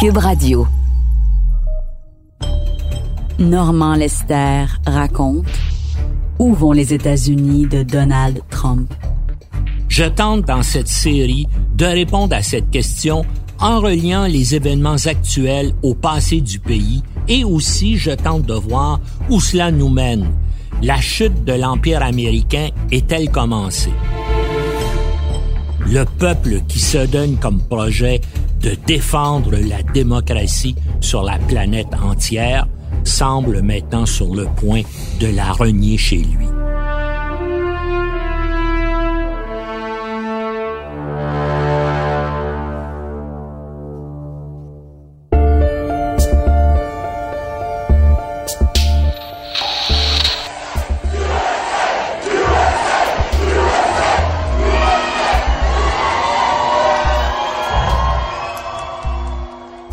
Cube Radio. Normand Lester raconte Où vont les États-Unis de Donald Trump? Je tente dans cette série de répondre à cette question en reliant les événements actuels au passé du pays et aussi je tente de voir où cela nous mène. La chute de l'Empire américain est-elle commencée? Le peuple qui se donne comme projet de défendre la démocratie sur la planète entière semble maintenant sur le point de la renier chez lui.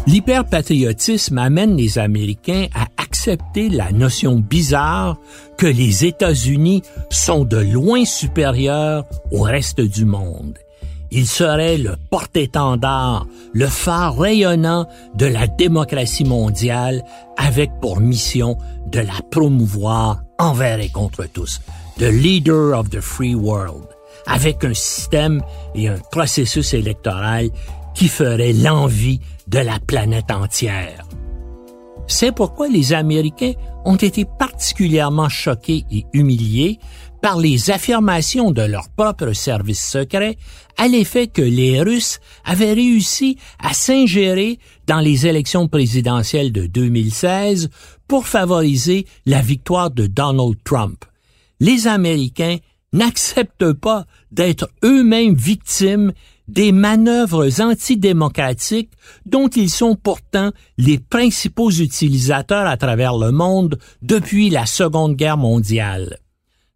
L'hyperpatriotisme amène les Américains à accepter la notion bizarre que les États-Unis sont de loin supérieurs au reste du monde. Ils seraient le porte-étendard, le phare rayonnant de la démocratie mondiale avec pour mission de la promouvoir envers et contre tous. The leader of the free world avec un système et un processus électoral qui ferait l'envie de la planète entière. C'est pourquoi les Américains ont été particulièrement choqués et humiliés par les affirmations de leur propre service secret à l'effet que les Russes avaient réussi à s'ingérer dans les élections présidentielles de 2016 pour favoriser la victoire de Donald Trump. Les Américains n'acceptent pas d'être eux-mêmes victimes des manœuvres antidémocratiques dont ils sont pourtant les principaux utilisateurs à travers le monde depuis la Seconde Guerre mondiale.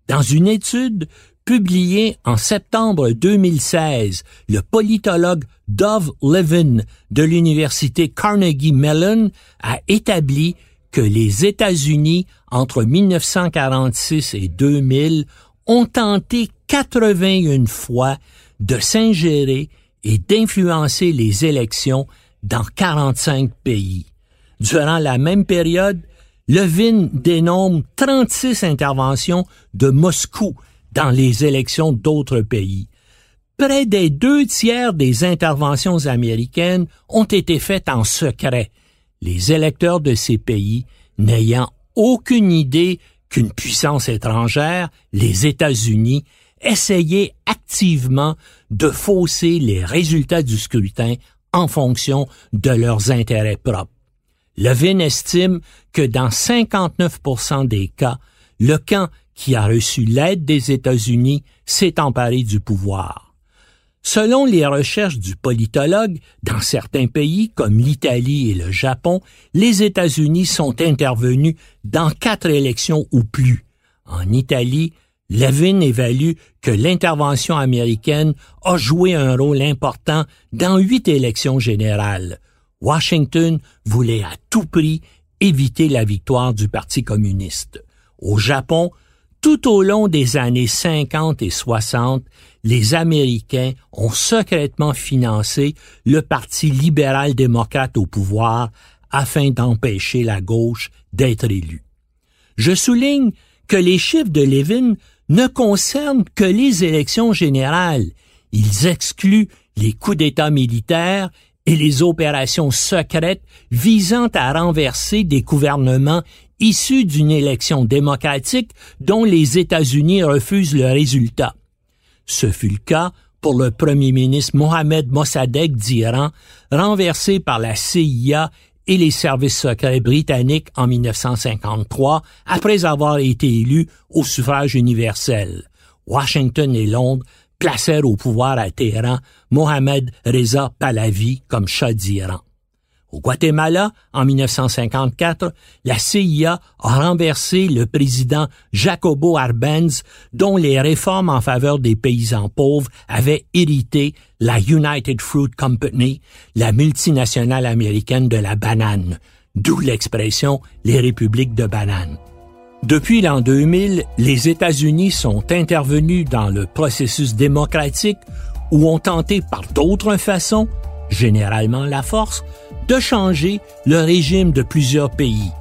Dans une étude publiée en septembre 2016, le politologue Dove Levin de l'université Carnegie Mellon a établi que les États-Unis entre 1946 et 2000 ont tenté 81 fois de s'ingérer et d'influencer les élections dans 45 pays. Durant la même période, Levin dénombre 36 interventions de Moscou dans les élections d'autres pays. Près des deux tiers des interventions américaines ont été faites en secret, les électeurs de ces pays n'ayant aucune idée qu'une puissance étrangère, les États-Unis, essayer activement de fausser les résultats du scrutin en fonction de leurs intérêts propres. Levin estime que dans 59% des cas, le camp qui a reçu l'aide des États-Unis s'est emparé du pouvoir. Selon les recherches du politologue, dans certains pays comme l'Italie et le Japon, les États-Unis sont intervenus dans quatre élections ou plus. En Italie, Levin évalue que l'intervention américaine a joué un rôle important dans huit élections générales. Washington voulait à tout prix éviter la victoire du Parti communiste. Au Japon, tout au long des années 50 et 60, les Américains ont secrètement financé le Parti libéral-démocrate au pouvoir afin d'empêcher la gauche d'être élue. Je souligne que les chiffres de Levin ne concernent que les élections générales. Ils excluent les coups d'État militaires et les opérations secrètes visant à renverser des gouvernements issus d'une élection démocratique dont les États-Unis refusent le résultat. Ce fut le cas pour le premier ministre Mohamed Mossadegh d'Iran, renversé par la CIA et les services secrets britanniques en 1953 après avoir été élus au suffrage universel. Washington et Londres placèrent au pouvoir à Téhéran Mohamed Reza Pahlavi comme Shah d'Iran. Au Guatemala, en 1954, la CIA a renversé le président Jacobo Arbenz, dont les réformes en faveur des paysans pauvres avaient hérité la United Fruit Company, la multinationale américaine de la banane, d'où l'expression les républiques de banane. Depuis l'an 2000, les États-Unis sont intervenus dans le processus démocratique ou ont tenté par d'autres façons généralement la force, de changer le régime de plusieurs pays.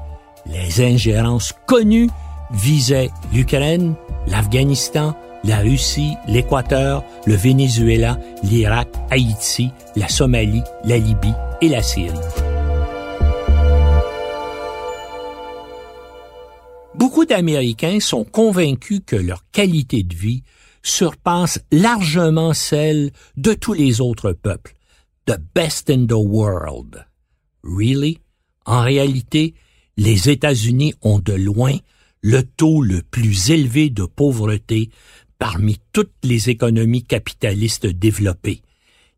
Les ingérences connues visaient l'Ukraine, l'Afghanistan, la Russie, l'Équateur, le Venezuela, l'Irak, Haïti, la Somalie, la Libye et la Syrie. Beaucoup d'Américains sont convaincus que leur qualité de vie surpasse largement celle de tous les autres peuples. The best in the world. Really? En réalité, les États-Unis ont de loin le taux le plus élevé de pauvreté parmi toutes les économies capitalistes développées.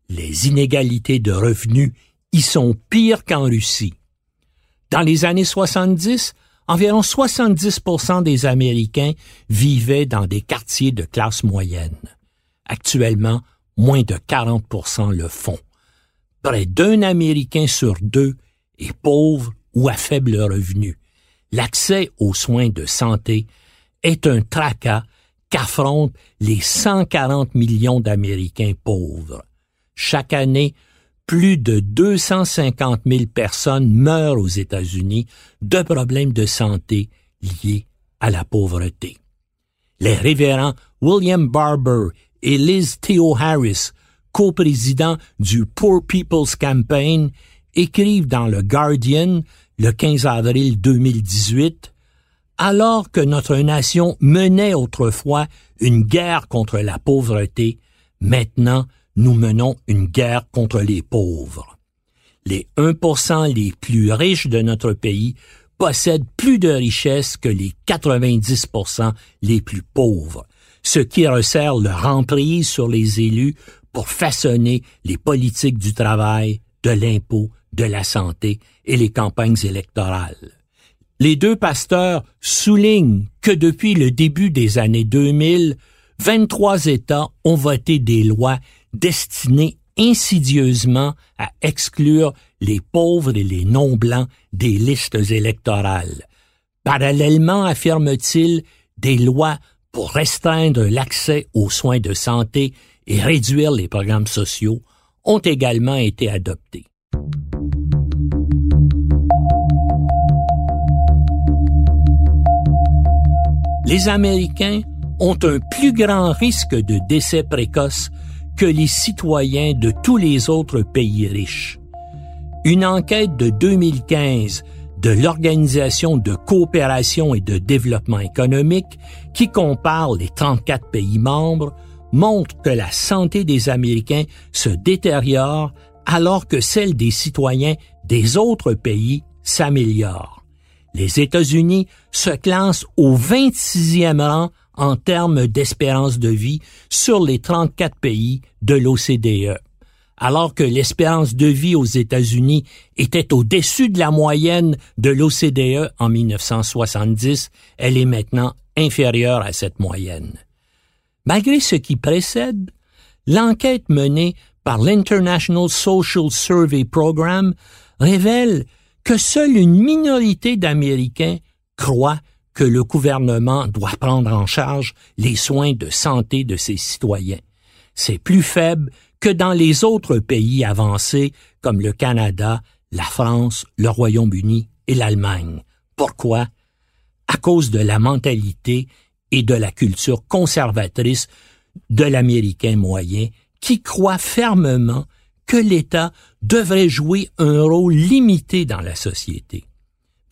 Les inégalités de revenus y sont pires qu'en Russie. Dans les années 70, environ 70% des Américains vivaient dans des quartiers de classe moyenne. Actuellement, moins de 40% le font. Près d'un Américain sur deux est pauvre ou à faible revenu. L'accès aux soins de santé est un tracas qu'affrontent les 140 millions d'Américains pauvres. Chaque année, plus de 250 000 personnes meurent aux États-Unis de problèmes de santé liés à la pauvreté. Les révérends William Barber et Liz Theo Harris, coprésidents du Poor People's Campaign, écrivent dans le Guardian le 15 avril 2018 alors que notre nation menait autrefois une guerre contre la pauvreté, maintenant nous menons une guerre contre les pauvres. Les 1% les plus riches de notre pays possèdent plus de richesses que les 90% les plus pauvres, ce qui resserre leur emprise sur les élus pour façonner les politiques du travail, de l'impôt, de la santé et les campagnes électorales. Les deux pasteurs soulignent que depuis le début des années 2000, 23 États ont voté des lois destinées insidieusement à exclure les pauvres et les non-blancs des listes électorales. Parallèlement, affirme-t-il, des lois pour restreindre l'accès aux soins de santé et réduire les programmes sociaux ont également été adoptés. les Américains ont un plus grand risque de décès précoce que les citoyens de tous les autres pays riches. Une enquête de 2015 de l'Organisation de coopération et de développement économique qui compare les 34 pays membres montre que la santé des Américains se détériore alors que celle des citoyens des autres pays s'améliore les États-Unis se classent au 26e rang en termes d'espérance de vie sur les 34 pays de l'OCDE. Alors que l'espérance de vie aux États-Unis était au-dessus de la moyenne de l'OCDE en 1970, elle est maintenant inférieure à cette moyenne. Malgré ce qui précède, l'enquête menée par l'International Social Survey Program révèle que seule une minorité d'Américains croient que le gouvernement doit prendre en charge les soins de santé de ses citoyens. C'est plus faible que dans les autres pays avancés comme le Canada, la France, le Royaume-Uni et l'Allemagne. Pourquoi? À cause de la mentalité et de la culture conservatrice de l'Américain moyen qui croit fermement que l'État devrait jouer un rôle limité dans la société.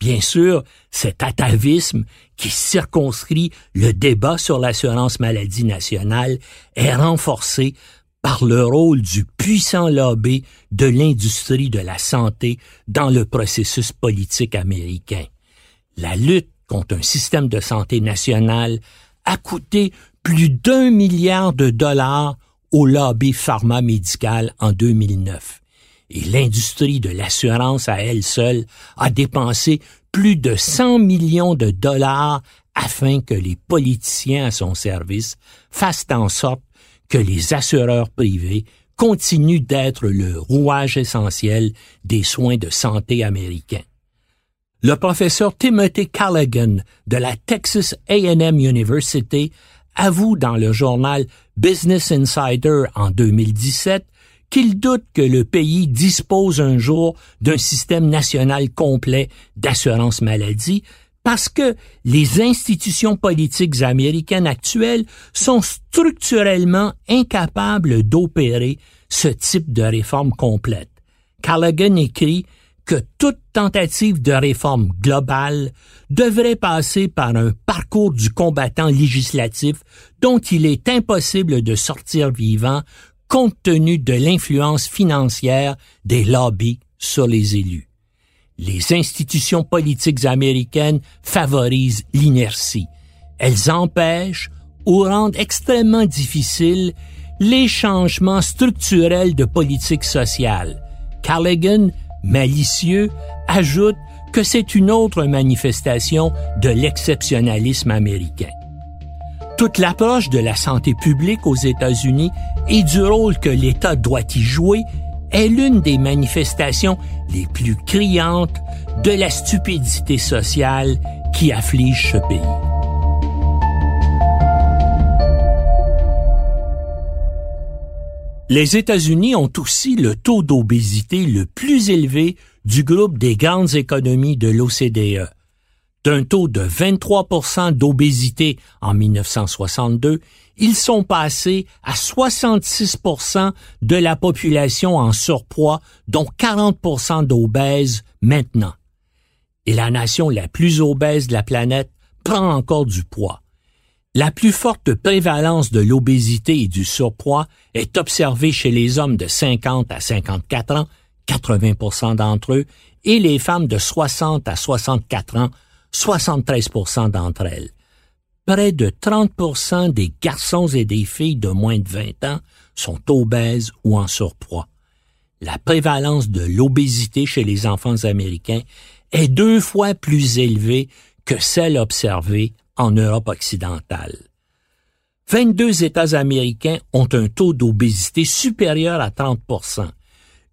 Bien sûr, cet atavisme qui circonscrit le débat sur l'assurance maladie nationale est renforcé par le rôle du puissant lobby de l'industrie de la santé dans le processus politique américain. La lutte contre un système de santé national a coûté plus d'un milliard de dollars au lobby pharma-médical en 2009. Et l'industrie de l'assurance à elle seule a dépensé plus de 100 millions de dollars afin que les politiciens à son service fassent en sorte que les assureurs privés continuent d'être le rouage essentiel des soins de santé américains. Le professeur Timothy Callaghan de la Texas A&M University avoue dans le journal Business Insider en 2017 qu'il doute que le pays dispose un jour d'un système national complet d'assurance maladie parce que les institutions politiques américaines actuelles sont structurellement incapables d'opérer ce type de réforme complète. Callaghan écrit que toute tentative de réforme globale devrait passer par un parcours du combattant législatif dont il est impossible de sortir vivant compte tenu de l'influence financière des lobbies sur les élus. Les institutions politiques américaines favorisent l'inertie. Elles empêchent ou rendent extrêmement difficiles les changements structurels de politique sociale. Callaghan, malicieux, ajoute que c'est une autre manifestation de l'exceptionnalisme américain. Toute l'approche de la santé publique aux États-Unis et du rôle que l'État doit y jouer est l'une des manifestations les plus criantes de la stupidité sociale qui afflige ce pays. Les États-Unis ont aussi le taux d'obésité le plus élevé du groupe des grandes économies de l'OCDE. D'un taux de 23% d'obésité en 1962, ils sont passés à 66% de la population en surpoids, dont 40% d'obèses maintenant. Et la nation la plus obèse de la planète prend encore du poids. La plus forte prévalence de l'obésité et du surpoids est observée chez les hommes de 50 à 54 ans, 80% d'entre eux, et les femmes de 60 à 64 ans, 73% d'entre elles. Près de 30% des garçons et des filles de moins de 20 ans sont obèses ou en surpoids. La prévalence de l'obésité chez les enfants américains est deux fois plus élevée que celle observée en Europe occidentale. 22 États américains ont un taux d'obésité supérieur à 30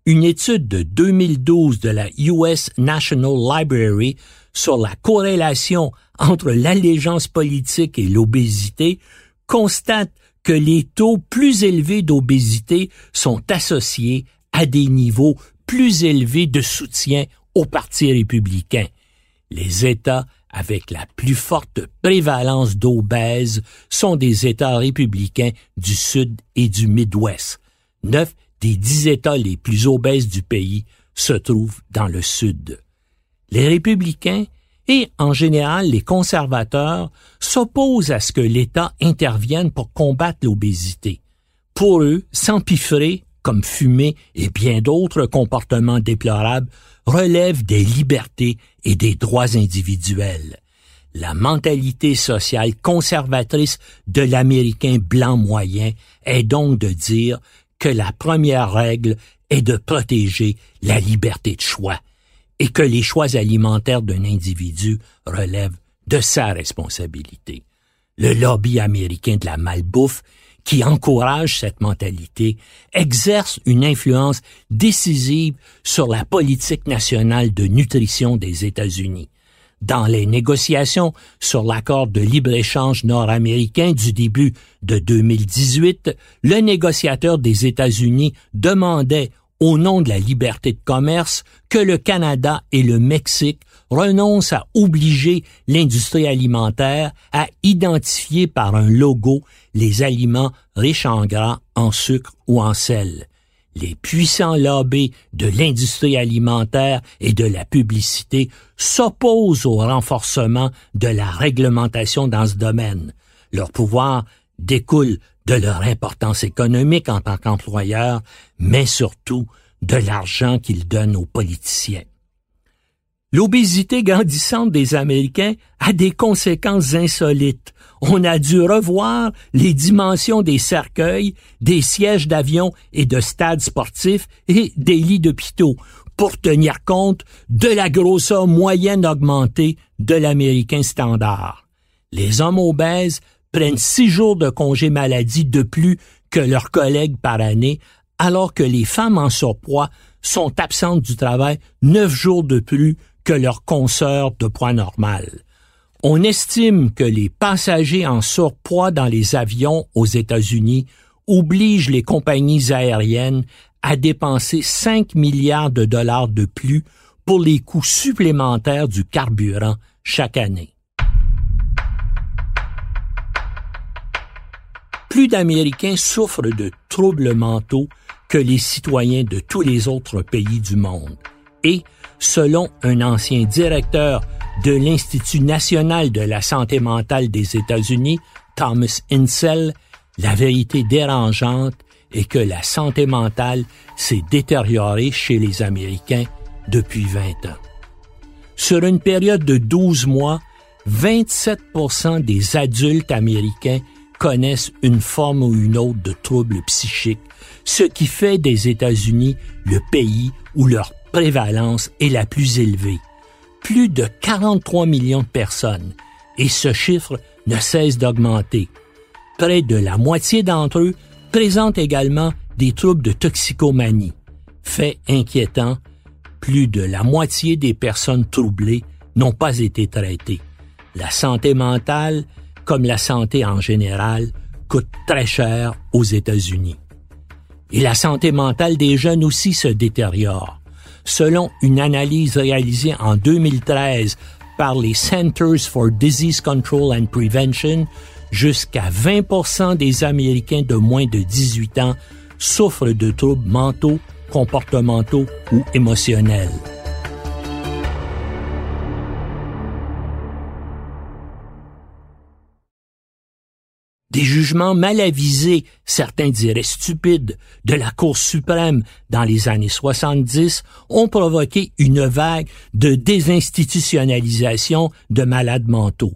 Une étude de 2012 de la US National Library sur la corrélation entre l'allégeance politique et l'obésité constate que les taux plus élevés d'obésité sont associés à des niveaux plus élevés de soutien au Parti républicain. Les États avec la plus forte prévalence d'obèses sont des États républicains du Sud et du Midwest. Neuf des dix États les plus obèses du pays se trouvent dans le Sud. Les républicains et, en général, les conservateurs s'opposent à ce que l'État intervienne pour combattre l'obésité. Pour eux, s'empiffrer, comme fumer et bien d'autres comportements déplorables, relève des libertés et des droits individuels. La mentalité sociale conservatrice de l'Américain blanc moyen est donc de dire que la première règle est de protéger la liberté de choix et que les choix alimentaires d'un individu relèvent de sa responsabilité. Le lobby américain de la malbouffe qui encourage cette mentalité, exerce une influence décisive sur la politique nationale de nutrition des États-Unis. Dans les négociations sur l'accord de libre-échange nord-américain du début de 2018, le négociateur des États-Unis demandait au nom de la liberté de commerce que le Canada et le Mexique renoncent à obliger l'industrie alimentaire à identifier par un logo les aliments riches en gras, en sucre ou en sel. Les puissants lobbies de l'industrie alimentaire et de la publicité s'opposent au renforcement de la réglementation dans ce domaine. Leur pouvoir découle de leur importance économique en tant qu'employeurs, mais surtout de l'argent qu'ils donnent aux politiciens. L'obésité grandissante des Américains a des conséquences insolites. On a dû revoir les dimensions des cercueils, des sièges d'avion et de stades sportifs et des lits d'hôpitaux pour tenir compte de la grosseur moyenne augmentée de l'Américain standard. Les hommes obèses prennent six jours de congé maladie de plus que leurs collègues par année, alors que les femmes en surpoids sont absentes du travail neuf jours de plus que leurs consoeurs de poids normal. On estime que les passagers en surpoids dans les avions aux États-Unis obligent les compagnies aériennes à dépenser 5 milliards de dollars de plus pour les coûts supplémentaires du carburant chaque année. Plus d'Américains souffrent de troubles mentaux que les citoyens de tous les autres pays du monde. Et, selon un ancien directeur de l'Institut national de la santé mentale des États-Unis, Thomas Insel, la vérité dérangeante est que la santé mentale s'est détériorée chez les Américains depuis 20 ans. Sur une période de 12 mois, 27% des adultes américains connaissent une forme ou une autre de trouble psychique, ce qui fait des États-Unis le pays où leur prévalence est la plus élevée. Plus de 43 millions de personnes, et ce chiffre ne cesse d'augmenter. Près de la moitié d'entre eux présentent également des troubles de toxicomanie. Fait inquiétant, plus de la moitié des personnes troublées n'ont pas été traitées. La santé mentale, comme la santé en général, coûte très cher aux États-Unis. Et la santé mentale des jeunes aussi se détériore. Selon une analyse réalisée en 2013 par les Centers for Disease Control and Prevention, jusqu'à 20% des Américains de moins de 18 ans souffrent de troubles mentaux, comportementaux ou émotionnels. Des jugements mal avisés, certains diraient stupides, de la Cour suprême dans les années 70 ont provoqué une vague de désinstitutionnalisation de malades mentaux.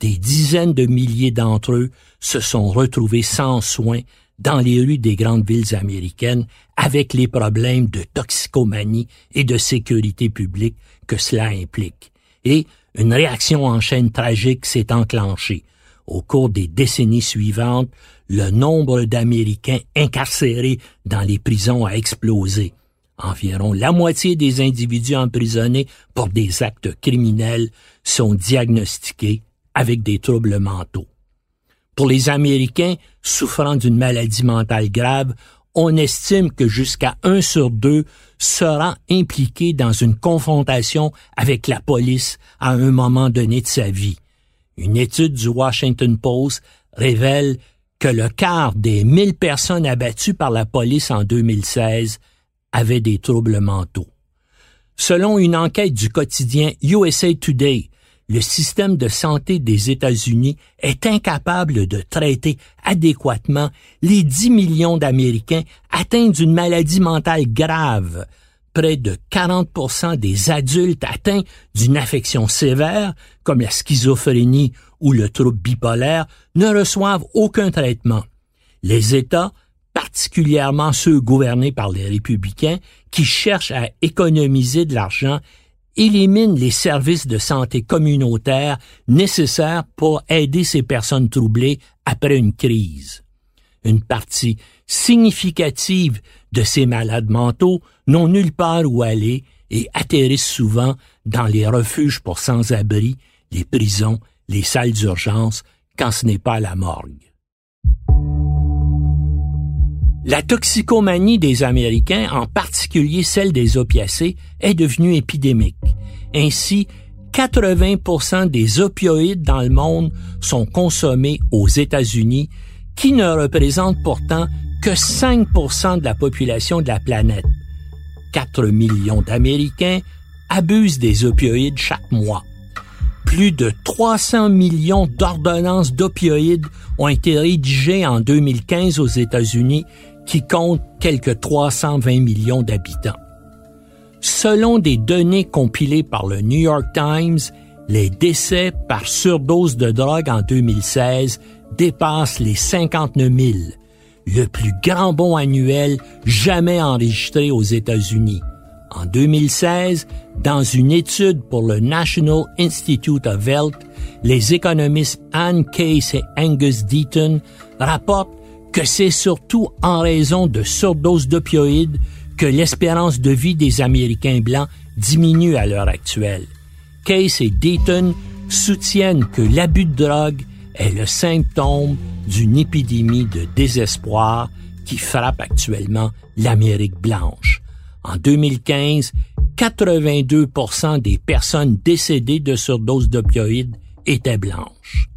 Des dizaines de milliers d'entre eux se sont retrouvés sans soins dans les rues des grandes villes américaines avec les problèmes de toxicomanie et de sécurité publique que cela implique. Et une réaction en chaîne tragique s'est enclenchée au cours des décennies suivantes, le nombre d'Américains incarcérés dans les prisons a explosé. Environ la moitié des individus emprisonnés pour des actes criminels sont diagnostiqués avec des troubles mentaux. Pour les Américains souffrant d'une maladie mentale grave, on estime que jusqu'à un sur deux sera impliqué dans une confrontation avec la police à un moment donné de sa vie. Une étude du Washington Post révèle que le quart des 1000 personnes abattues par la police en 2016 avaient des troubles mentaux. Selon une enquête du quotidien USA Today, le système de santé des États-Unis est incapable de traiter adéquatement les 10 millions d'Américains atteints d'une maladie mentale grave, près de 40% des adultes atteints d'une affection sévère, comme la schizophrénie ou le trouble bipolaire, ne reçoivent aucun traitement. Les États, particulièrement ceux gouvernés par les républicains, qui cherchent à économiser de l'argent, éliminent les services de santé communautaires nécessaires pour aider ces personnes troublées après une crise. Une partie significative de ces malades mentaux n'ont nulle part où aller et atterrissent souvent dans les refuges pour sans-abri, les prisons, les salles d'urgence, quand ce n'est pas la morgue. La toxicomanie des Américains, en particulier celle des opiacés, est devenue épidémique. Ainsi, 80% des opioïdes dans le monde sont consommés aux États-Unis, qui ne représentent pourtant que 5% de la population de la planète. 4 millions d'Américains abusent des opioïdes chaque mois. Plus de 300 millions d'ordonnances d'opioïdes ont été rédigées en 2015 aux États-Unis, qui comptent quelques 320 millions d'habitants. Selon des données compilées par le New York Times, les décès par surdose de drogue en 2016 dépassent les 59 000, le plus grand bond annuel jamais enregistré aux États-Unis. En 2016, dans une étude pour le National Institute of Health, les économistes Anne Case et Angus Deaton rapportent que c'est surtout en raison de surdoses d'opioïdes que l'espérance de vie des Américains blancs diminue à l'heure actuelle. Case et Deaton soutiennent que l'abus de drogue est le symptôme d'une épidémie de désespoir qui frappe actuellement l'Amérique blanche. En 2015, 82% des personnes décédées de surdose d'opioïdes étaient blanches.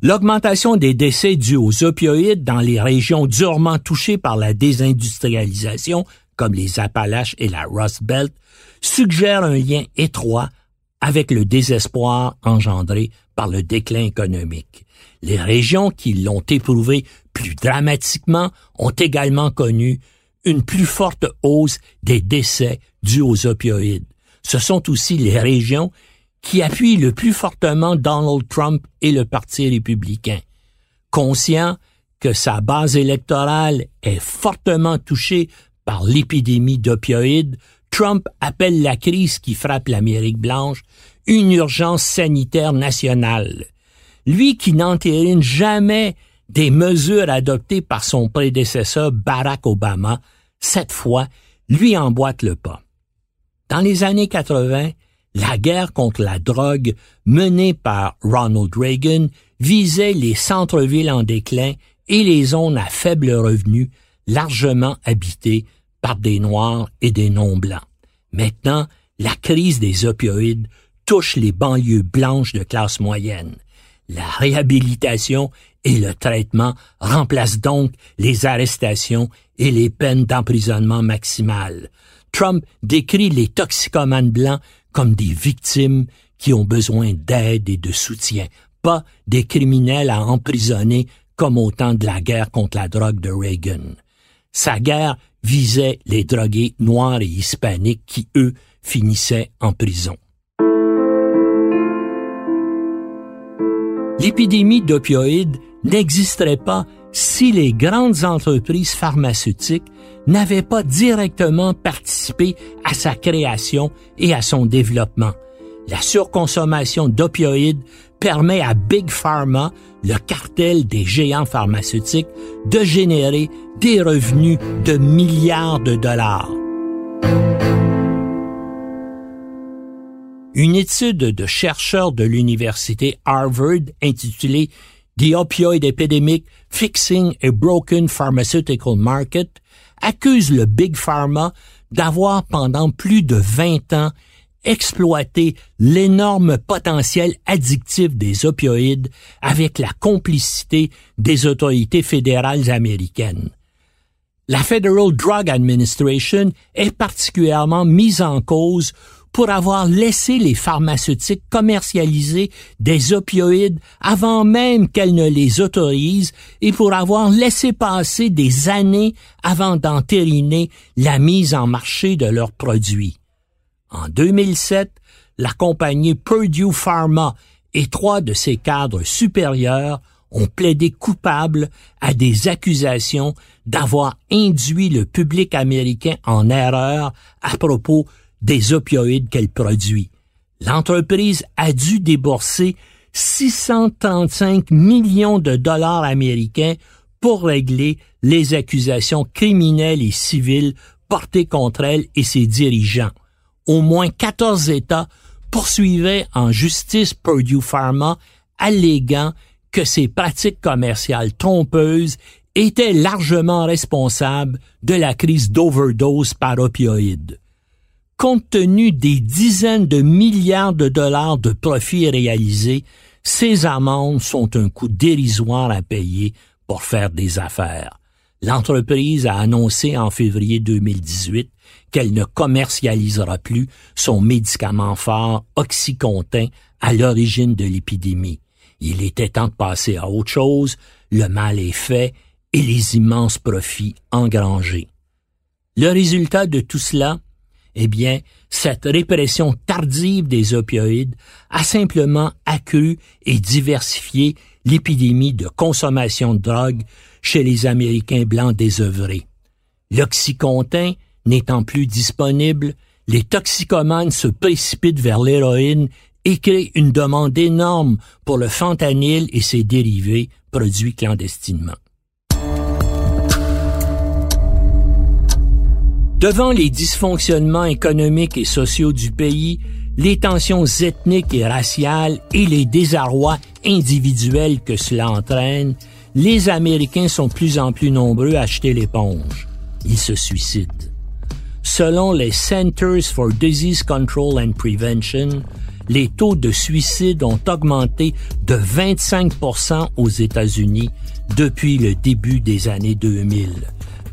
L'augmentation des décès dus aux opioïdes dans les régions durement touchées par la désindustrialisation, comme les Appalaches et la Rust Belt, suggère un lien étroit avec le désespoir engendré par le déclin économique. Les régions qui l'ont éprouvé plus dramatiquement ont également connu une plus forte hausse des décès dus aux opioïdes. Ce sont aussi les régions qui appuient le plus fortement Donald Trump et le Parti républicain. Conscient que sa base électorale est fortement touchée par l'épidémie d'opioïdes, Trump appelle la crise qui frappe l'Amérique blanche une urgence sanitaire nationale. Lui qui n'entérine jamais des mesures adoptées par son prédécesseur Barack Obama, cette fois, lui emboîte le pas. Dans les années 80, la guerre contre la drogue menée par Ronald Reagan visait les centres-villes en déclin et les zones à faible revenu, largement habitées par des Noirs et des non-blancs. Maintenant, la crise des opioïdes touche les banlieues blanches de classe moyenne. La réhabilitation et le traitement remplacent donc les arrestations et les peines d'emprisonnement maximales. Trump décrit les toxicomanes blancs comme des victimes qui ont besoin d'aide et de soutien, pas des criminels à emprisonner comme au temps de la guerre contre la drogue de Reagan. Sa guerre visait les drogués noirs et hispaniques qui, eux, finissaient en prison. L'épidémie d'opioïdes n'existerait pas si les grandes entreprises pharmaceutiques n'avaient pas directement participé à sa création et à son développement. La surconsommation d'opioïdes permet à Big Pharma, le cartel des géants pharmaceutiques, de générer des revenus de milliards de dollars. Une étude de chercheurs de l'université Harvard intitulée The Opioid Epidemic Fixing a Broken Pharmaceutical Market accuse le Big Pharma d'avoir pendant plus de 20 ans exploité l'énorme potentiel addictif des opioïdes avec la complicité des autorités fédérales américaines. La Federal Drug Administration est particulièrement mise en cause pour avoir laissé les pharmaceutiques commercialiser des opioïdes avant même qu'elles ne les autorisent et pour avoir laissé passer des années avant d'entériner la mise en marché de leurs produits. En 2007, la compagnie Purdue Pharma et trois de ses cadres supérieurs ont plaidé coupables à des accusations d'avoir induit le public américain en erreur à propos des opioïdes qu'elle produit. L'entreprise a dû débourser 635 millions de dollars américains pour régler les accusations criminelles et civiles portées contre elle et ses dirigeants. Au moins 14 États poursuivaient en justice Purdue Pharma alléguant que ses pratiques commerciales trompeuses étaient largement responsables de la crise d'overdose par opioïdes compte tenu des dizaines de milliards de dollars de profits réalisés, ces amendes sont un coût dérisoire à payer pour faire des affaires. L'entreprise a annoncé en février 2018 qu'elle ne commercialisera plus son médicament phare Oxycontin à l'origine de l'épidémie. Il était temps de passer à autre chose, le mal est fait et les immenses profits engrangés. Le résultat de tout cela, eh bien, cette répression tardive des opioïdes a simplement accru et diversifié l'épidémie de consommation de drogue chez les Américains blancs désœuvrés. L'oxycontin n'étant plus disponible, les toxicomanes se précipitent vers l'héroïne et créent une demande énorme pour le fentanyl et ses dérivés produits clandestinement. Devant les dysfonctionnements économiques et sociaux du pays, les tensions ethniques et raciales et les désarrois individuels que cela entraîne, les Américains sont plus en plus nombreux à acheter l'éponge. Ils se suicident. Selon les Centers for Disease Control and Prevention, les taux de suicide ont augmenté de 25% aux États-Unis depuis le début des années 2000.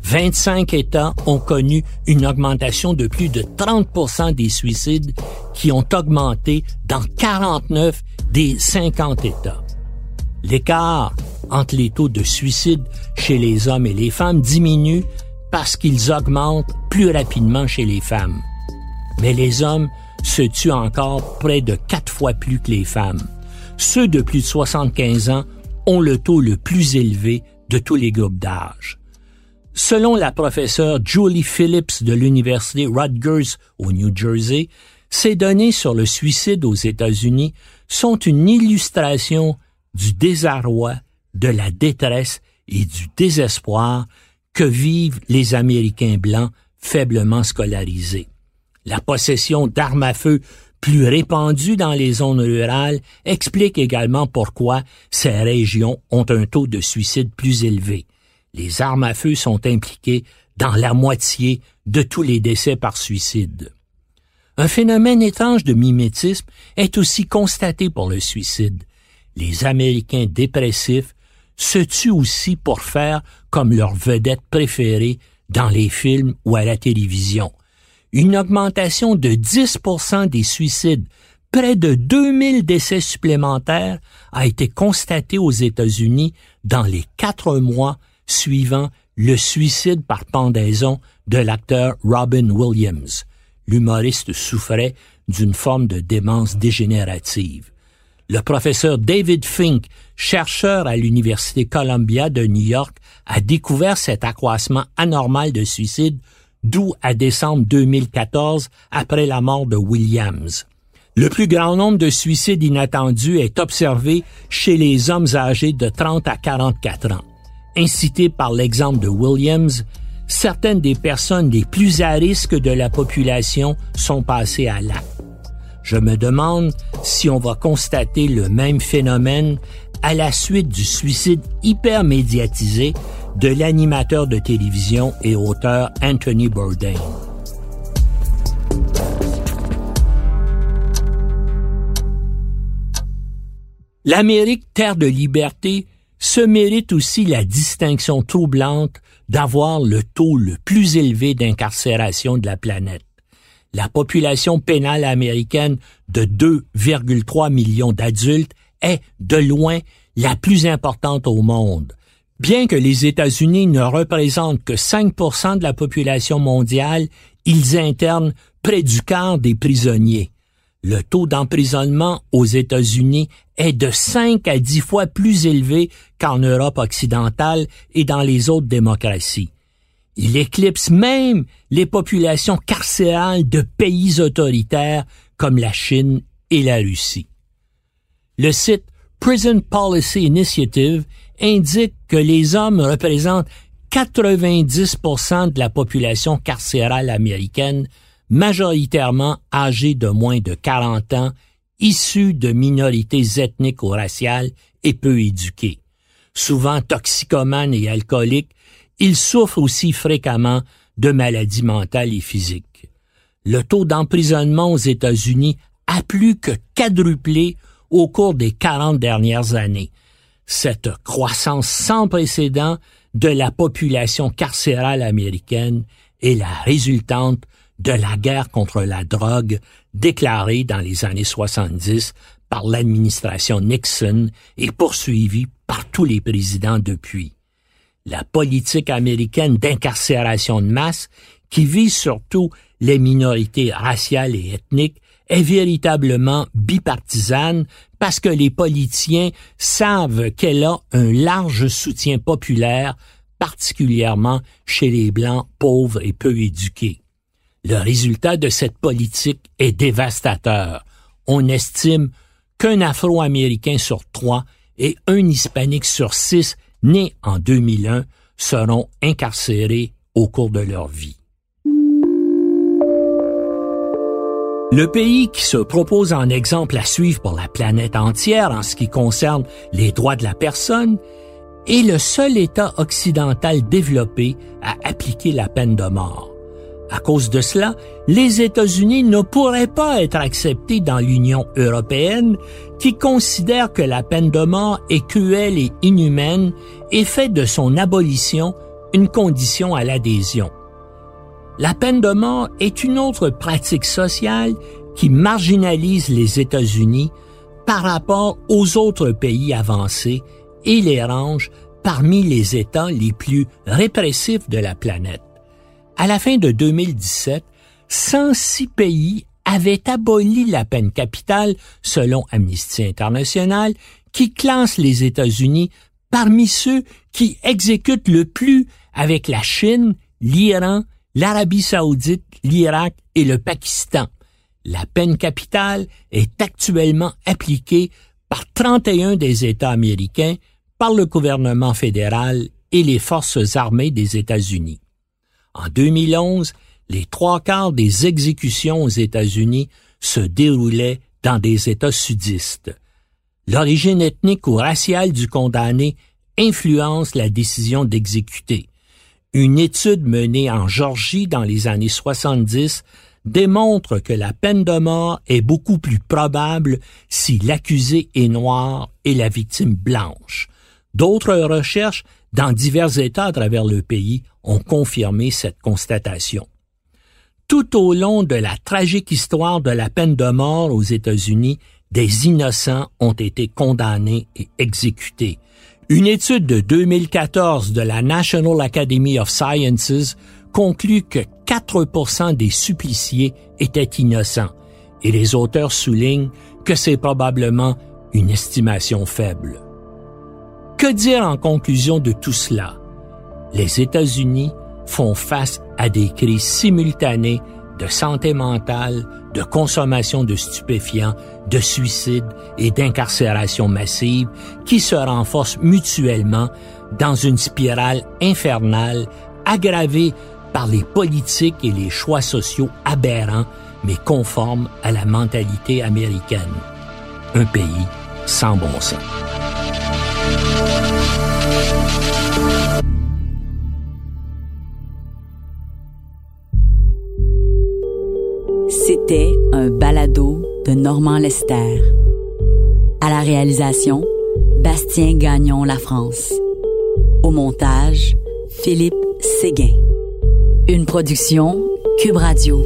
25 États ont connu une augmentation de plus de 30% des suicides qui ont augmenté dans 49 des 50 États. L'écart entre les taux de suicide chez les hommes et les femmes diminue parce qu'ils augmentent plus rapidement chez les femmes. Mais les hommes se tuent encore près de quatre fois plus que les femmes. Ceux de plus de 75 ans ont le taux le plus élevé de tous les groupes d'âge. Selon la professeure Julie Phillips de l'Université Rutgers au New Jersey, ces données sur le suicide aux États-Unis sont une illustration du désarroi, de la détresse et du désespoir que vivent les Américains blancs faiblement scolarisés. La possession d'armes à feu plus répandues dans les zones rurales explique également pourquoi ces régions ont un taux de suicide plus élevé. Les armes à feu sont impliquées dans la moitié de tous les décès par suicide. Un phénomène étrange de mimétisme est aussi constaté pour le suicide. Les Américains dépressifs se tuent aussi pour faire comme leur vedette préférée dans les films ou à la télévision. Une augmentation de 10% des suicides, près de 2000 décès supplémentaires a été constatée aux États-Unis dans les quatre mois suivant le suicide par pendaison de l'acteur Robin Williams. L'humoriste souffrait d'une forme de démence dégénérative. Le professeur David Fink, chercheur à l'Université Columbia de New York, a découvert cet accroissement anormal de suicides d'où à décembre 2014 après la mort de Williams. Le plus grand nombre de suicides inattendus est observé chez les hommes âgés de 30 à 44 ans. Incité par l'exemple de Williams, certaines des personnes les plus à risque de la population sont passées à l'acte. Je me demande si on va constater le même phénomène à la suite du suicide hyper médiatisé de l'animateur de télévision et auteur Anthony Bourdain. L'Amérique, terre de liberté, se mérite aussi la distinction troublante d'avoir le taux le plus élevé d'incarcération de la planète. La population pénale américaine de 2,3 millions d'adultes est, de loin, la plus importante au monde. Bien que les États-Unis ne représentent que 5% de la population mondiale, ils internent près du quart des prisonniers le taux d'emprisonnement aux États-Unis est de 5 à 10 fois plus élevé qu'en Europe occidentale et dans les autres démocraties. Il éclipse même les populations carcérales de pays autoritaires comme la Chine et la Russie. Le site Prison Policy Initiative indique que les hommes représentent 90% de la population carcérale américaine, majoritairement âgés de moins de 40 ans, issus de minorités ethniques ou raciales et peu éduqués. Souvent toxicomanes et alcooliques, ils souffrent aussi fréquemment de maladies mentales et physiques. Le taux d'emprisonnement aux États-Unis a plus que quadruplé au cours des 40 dernières années. Cette croissance sans précédent de la population carcérale américaine est la résultante de la guerre contre la drogue déclarée dans les années 70 par l'administration Nixon et poursuivie par tous les présidents depuis. La politique américaine d'incarcération de masse, qui vise surtout les minorités raciales et ethniques, est véritablement bipartisane parce que les politiciens savent qu'elle a un large soutien populaire, particulièrement chez les Blancs pauvres et peu éduqués. Le résultat de cette politique est dévastateur. On estime qu'un Afro-Américain sur trois et un Hispanique sur six nés en 2001 seront incarcérés au cours de leur vie. Le pays qui se propose en exemple à suivre pour la planète entière en ce qui concerne les droits de la personne est le seul État occidental développé à appliquer la peine de mort. À cause de cela, les États-Unis ne pourraient pas être acceptés dans l'Union européenne qui considère que la peine de mort est cruelle et inhumaine et fait de son abolition une condition à l'adhésion. La peine de mort est une autre pratique sociale qui marginalise les États-Unis par rapport aux autres pays avancés et les range parmi les États les plus répressifs de la planète. À la fin de 2017, 106 pays avaient aboli la peine capitale selon Amnesty International qui classe les États-Unis parmi ceux qui exécutent le plus avec la Chine, l'Iran, l'Arabie saoudite, l'Irak et le Pakistan. La peine capitale est actuellement appliquée par 31 des États américains, par le gouvernement fédéral et les forces armées des États-Unis. En 2011, les trois quarts des exécutions aux États-Unis se déroulaient dans des États sudistes. L'origine ethnique ou raciale du condamné influence la décision d'exécuter. Une étude menée en Georgie dans les années 70 démontre que la peine de mort est beaucoup plus probable si l'accusé est noir et la victime blanche. D'autres recherches dans divers États à travers le pays ont confirmé cette constatation. Tout au long de la tragique histoire de la peine de mort aux États-Unis, des innocents ont été condamnés et exécutés. Une étude de 2014 de la National Academy of Sciences conclut que 4% des suppliciés étaient innocents et les auteurs soulignent que c'est probablement une estimation faible. Que dire en conclusion de tout cela? Les États-Unis font face à des crises simultanées de santé mentale, de consommation de stupéfiants, de suicide et d'incarcération massive qui se renforcent mutuellement dans une spirale infernale aggravée par les politiques et les choix sociaux aberrants mais conformes à la mentalité américaine. Un pays sans bon sens. C'était un balado de Normand Lester. À la réalisation, Bastien Gagnon La France. Au montage, Philippe Séguin. Une production Cube Radio.